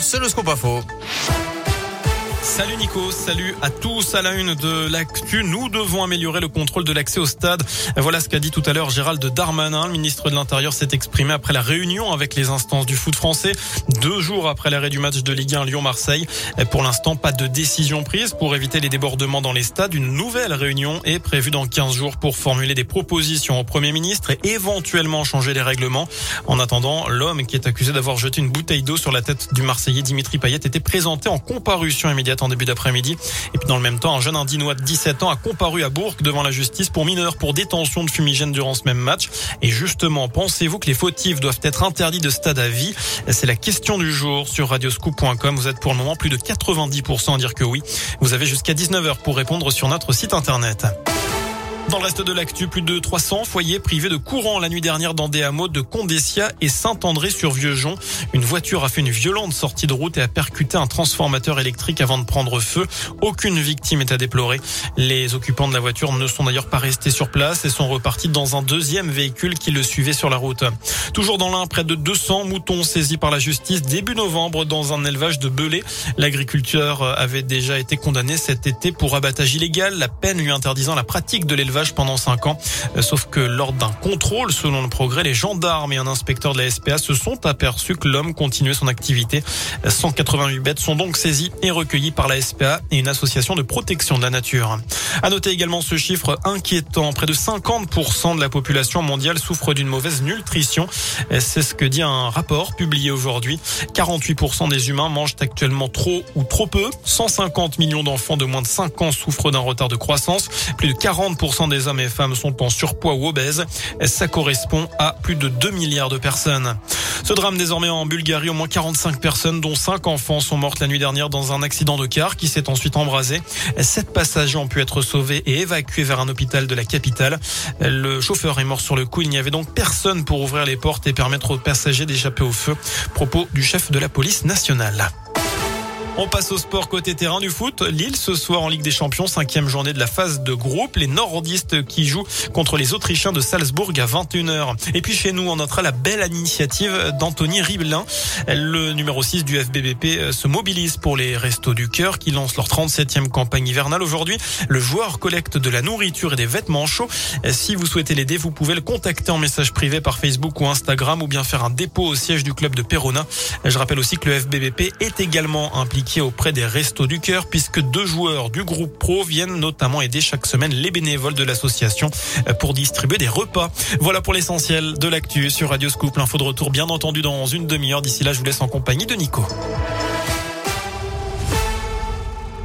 c'est le scoop info. Salut Nico, salut à tous à la une de l'actu. Nous devons améliorer le contrôle de l'accès au stade. Voilà ce qu'a dit tout à l'heure Gérald Darmanin. Le ministre de l'Intérieur s'est exprimé après la réunion avec les instances du foot français, deux jours après l'arrêt du match de Ligue 1 Lyon-Marseille. Pour l'instant, pas de décision prise pour éviter les débordements dans les stades. Une nouvelle réunion est prévue dans 15 jours pour formuler des propositions au Premier ministre et éventuellement changer les règlements. En attendant, l'homme qui est accusé d'avoir jeté une bouteille d'eau sur la tête du Marseillais Dimitri Payet était présenté en comparution immédiate en début d'après-midi. Et puis dans le même temps, un jeune Indinois de 17 ans a comparu à Bourg devant la justice pour mineur pour détention de fumigène durant ce même match. Et justement, pensez-vous que les fautifs doivent être interdits de stade à vie? C'est la question du jour sur radioscoop.com. Vous êtes pour le moment plus de 90% à dire que oui. Vous avez jusqu'à 19h pour répondre sur notre site internet. Dans le reste de l'actu, plus de 300 foyers privés de courant la nuit dernière dans des hameaux de Condessia et Saint-André-sur-Vieux-Jon. Une voiture a fait une violente sortie de route et a percuté un transformateur électrique avant de prendre feu. Aucune victime est à déplorer. Les occupants de la voiture ne sont d'ailleurs pas restés sur place et sont repartis dans un deuxième véhicule qui le suivait sur la route. Toujours dans l'un, près de 200 moutons saisis par la justice début novembre dans un élevage de Belay. L'agriculteur avait déjà été condamné cet été pour abattage illégal, la peine lui interdisant la pratique de l'élevage pendant 5 ans. Euh, sauf que lors d'un contrôle, selon le progrès, les gendarmes et un inspecteur de la SPA se sont aperçus que l'homme continuait son activité. 188 bêtes sont donc saisies et recueillies par la SPA et une association de protection de la nature. À noter également ce chiffre inquiétant. Près de 50% de la population mondiale souffre d'une mauvaise nutrition. C'est ce que dit un rapport publié aujourd'hui. 48% des humains mangent actuellement trop ou trop peu. 150 millions d'enfants de moins de 5 ans souffrent d'un retard de croissance. Plus de 40% des hommes et femmes sont en surpoids ou obèses. Ça correspond à plus de 2 milliards de personnes. Ce drame désormais en Bulgarie, au moins 45 personnes, dont 5 enfants, sont mortes la nuit dernière dans un accident de car qui s'est ensuite embrasé. Sept passagers ont pu être sauvés et évacués vers un hôpital de la capitale. Le chauffeur est mort sur le coup. Il n'y avait donc personne pour ouvrir les portes et permettre aux passagers d'échapper au feu. Propos du chef de la police nationale. On passe au sport côté terrain du foot. Lille ce soir en Ligue des Champions, cinquième journée de la phase de groupe. Les nordistes qui jouent contre les Autrichiens de Salzbourg à 21h. Et puis chez nous, on notera la belle initiative d'Anthony Ribelin. Le numéro 6 du FBBP euh, se mobilise pour les Restos du Cœur qui lancent leur 37e campagne hivernale aujourd'hui. Le joueur collecte de la nourriture et des vêtements chauds. Si vous souhaitez l'aider, vous pouvez le contacter en message privé par Facebook ou Instagram ou bien faire un dépôt au siège du club de Perona. Je rappelle aussi que le FBBP est également auprès des Restos du Cœur puisque deux joueurs du groupe pro viennent notamment aider chaque semaine les bénévoles de l'association pour distribuer des repas. Voilà pour l'essentiel de l'actu sur Radio Scoop. L'info de retour bien entendu dans une demi-heure. D'ici là, je vous laisse en compagnie de Nico.